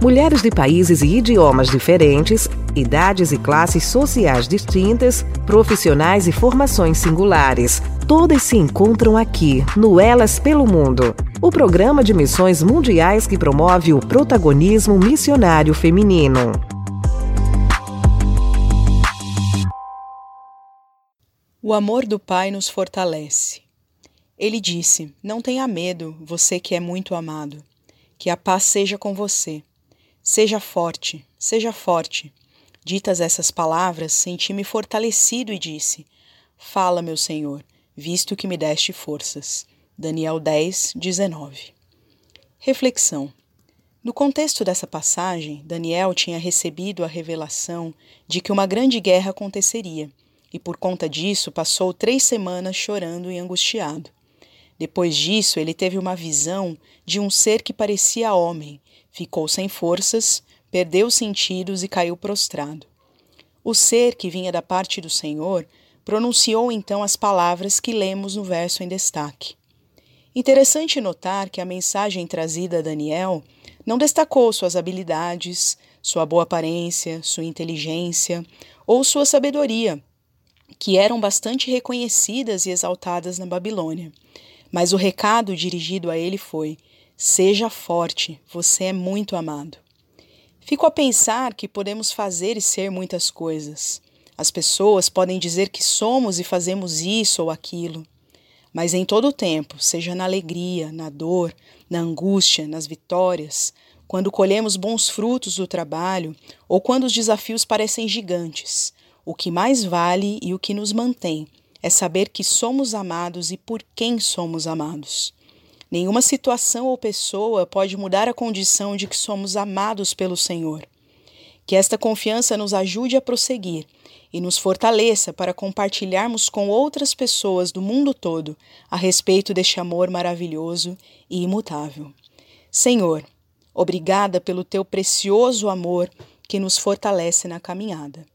Mulheres de países e idiomas diferentes, idades e classes sociais distintas, profissionais e formações singulares. Todas se encontram aqui, no Elas pelo Mundo, o programa de missões mundiais que promove o protagonismo missionário feminino. O amor do Pai nos fortalece. Ele disse: Não tenha medo, você que é muito amado. Que a paz seja com você. Seja forte, seja forte. Ditas essas palavras, senti-me fortalecido e disse: Fala, meu Senhor, visto que me deste forças. Daniel 10, 19. Reflexão. No contexto dessa passagem, Daniel tinha recebido a revelação de que uma grande guerra aconteceria, e por conta disso passou três semanas chorando e angustiado. Depois disso, ele teve uma visão de um ser que parecia homem Ficou sem forças, perdeu os sentidos e caiu prostrado. O ser que vinha da parte do Senhor pronunciou então as palavras que lemos no verso em destaque. Interessante notar que a mensagem trazida a Daniel não destacou suas habilidades, sua boa aparência, sua inteligência ou sua sabedoria, que eram bastante reconhecidas e exaltadas na Babilônia. Mas o recado dirigido a ele foi: Seja forte, você é muito amado. Fico a pensar que podemos fazer e ser muitas coisas. As pessoas podem dizer que somos e fazemos isso ou aquilo. Mas em todo o tempo, seja na alegria, na dor, na angústia, nas vitórias, quando colhemos bons frutos do trabalho ou quando os desafios parecem gigantes, o que mais vale e o que nos mantém é saber que somos amados e por quem somos amados. Nenhuma situação ou pessoa pode mudar a condição de que somos amados pelo Senhor. Que esta confiança nos ajude a prosseguir e nos fortaleça para compartilharmos com outras pessoas do mundo todo a respeito deste amor maravilhoso e imutável. Senhor, obrigada pelo teu precioso amor que nos fortalece na caminhada.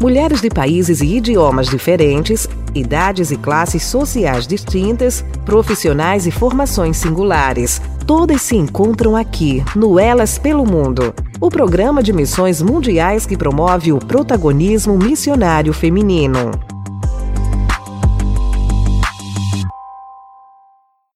Mulheres de países e idiomas diferentes, idades e classes sociais distintas, profissionais e formações singulares. Todas se encontram aqui, no Elas pelo Mundo, o programa de missões mundiais que promove o protagonismo missionário feminino.